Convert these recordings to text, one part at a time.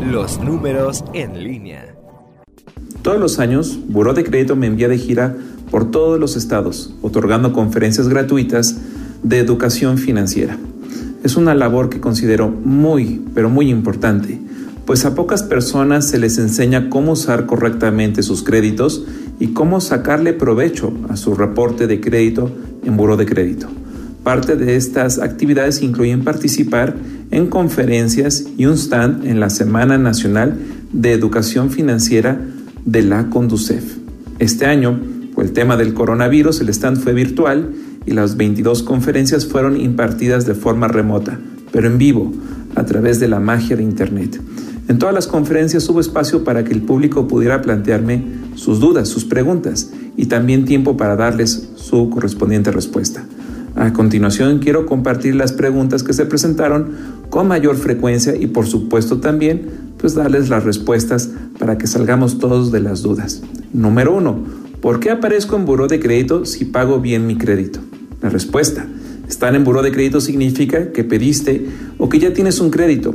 Los números en línea. Todos los años, Buró de Crédito me envía de gira por todos los estados, otorgando conferencias gratuitas de educación financiera. Es una labor que considero muy, pero muy importante, pues a pocas personas se les enseña cómo usar correctamente sus créditos y cómo sacarle provecho a su reporte de crédito en Buró de Crédito. Parte de estas actividades incluyen participar en conferencias y un stand en la Semana Nacional de Educación Financiera de la Conducef. Este año, por el tema del coronavirus, el stand fue virtual y las 22 conferencias fueron impartidas de forma remota, pero en vivo, a través de la magia de Internet. En todas las conferencias hubo espacio para que el público pudiera plantearme sus dudas, sus preguntas y también tiempo para darles su correspondiente respuesta. A continuación quiero compartir las preguntas que se presentaron con mayor frecuencia y por supuesto también pues darles las respuestas para que salgamos todos de las dudas. Número 1. ¿Por qué aparezco en buró de crédito si pago bien mi crédito? La respuesta. Estar en buró de crédito significa que pediste o que ya tienes un crédito.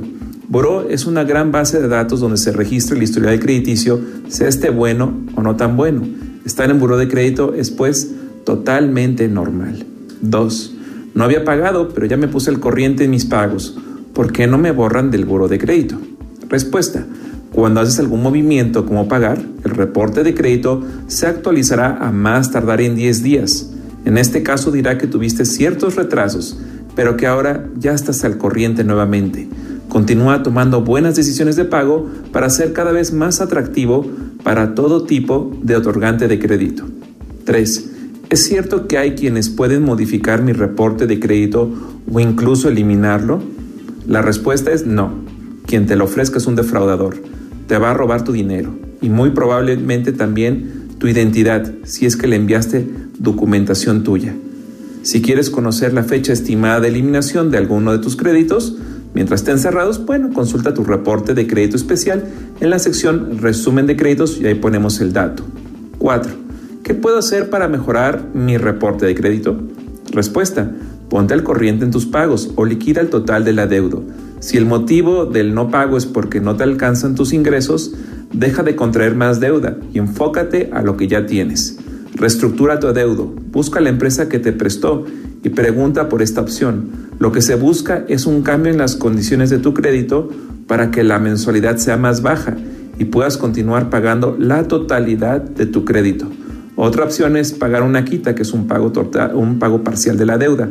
Buró es una gran base de datos donde se registra el historial crediticio, sea este bueno o no tan bueno. Estar en buró de crédito es pues totalmente normal. 2. No había pagado, pero ya me puse el corriente en mis pagos. ¿Por qué no me borran del buro de crédito? Respuesta. Cuando haces algún movimiento como pagar, el reporte de crédito se actualizará a más tardar en 10 días. En este caso dirá que tuviste ciertos retrasos, pero que ahora ya estás al corriente nuevamente. Continúa tomando buenas decisiones de pago para ser cada vez más atractivo para todo tipo de otorgante de crédito. 3. ¿Es cierto que hay quienes pueden modificar mi reporte de crédito o incluso eliminarlo? La respuesta es no. Quien te lo ofrezca es un defraudador. Te va a robar tu dinero y muy probablemente también tu identidad si es que le enviaste documentación tuya. Si quieres conocer la fecha estimada de eliminación de alguno de tus créditos, mientras estén cerrados, bueno, consulta tu reporte de crédito especial en la sección resumen de créditos y ahí ponemos el dato. 4. ¿Qué puedo hacer para mejorar mi reporte de crédito? Respuesta. Ponte al corriente en tus pagos o liquida el total del adeudo. Si el motivo del no pago es porque no te alcanzan tus ingresos, deja de contraer más deuda y enfócate a lo que ya tienes. Reestructura tu adeudo, busca la empresa que te prestó y pregunta por esta opción. Lo que se busca es un cambio en las condiciones de tu crédito para que la mensualidad sea más baja y puedas continuar pagando la totalidad de tu crédito. Otra opción es pagar una quita, que es un pago, un pago parcial de la deuda.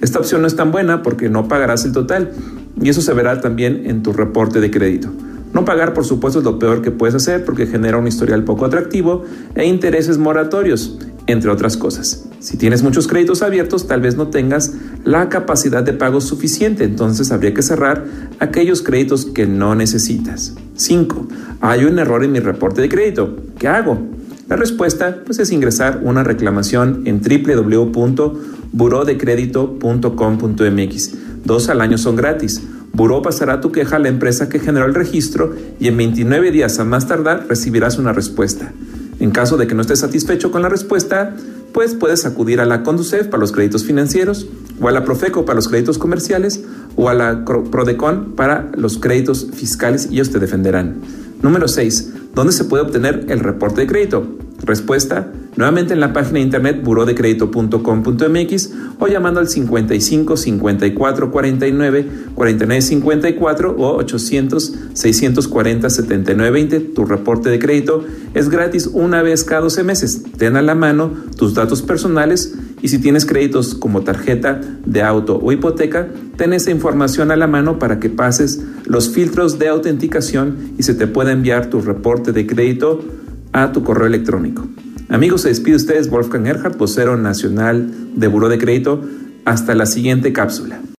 Esta opción no es tan buena porque no pagarás el total y eso se verá también en tu reporte de crédito. No pagar, por supuesto, es lo peor que puedes hacer porque genera un historial poco atractivo e intereses moratorios, entre otras cosas. Si tienes muchos créditos abiertos, tal vez no tengas la capacidad de pago suficiente, entonces habría que cerrar aquellos créditos que no necesitas. 5. Hay un error en mi reporte de crédito. ¿Qué hago? La respuesta pues, es ingresar una reclamación en www.burodecredito.com.mx. Dos al año son gratis. Buró pasará tu queja a la empresa que generó el registro y en 29 días a más tardar recibirás una respuesta. En caso de que no estés satisfecho con la respuesta, pues puedes acudir a la Conducef para los créditos financieros, o a la Profeco para los créditos comerciales, o a la Prodecon para los créditos fiscales y ellos te defenderán. Número 6. ¿Dónde se puede obtener el reporte de crédito? Respuesta, nuevamente en la página de internet burodecredito.com.mx o llamando al 55 54 49 49 54 o 800 640 79 20. Tu reporte de crédito es gratis una vez cada 12 meses. Ten a la mano tus datos personales y si tienes créditos como tarjeta de auto o hipoteca, ten esa información a la mano para que pases los filtros de autenticación y se te pueda enviar tu reporte de crédito a tu correo electrónico. Amigos, se despide ustedes Wolfgang Erhard, vocero nacional de Buró de Crédito. Hasta la siguiente cápsula.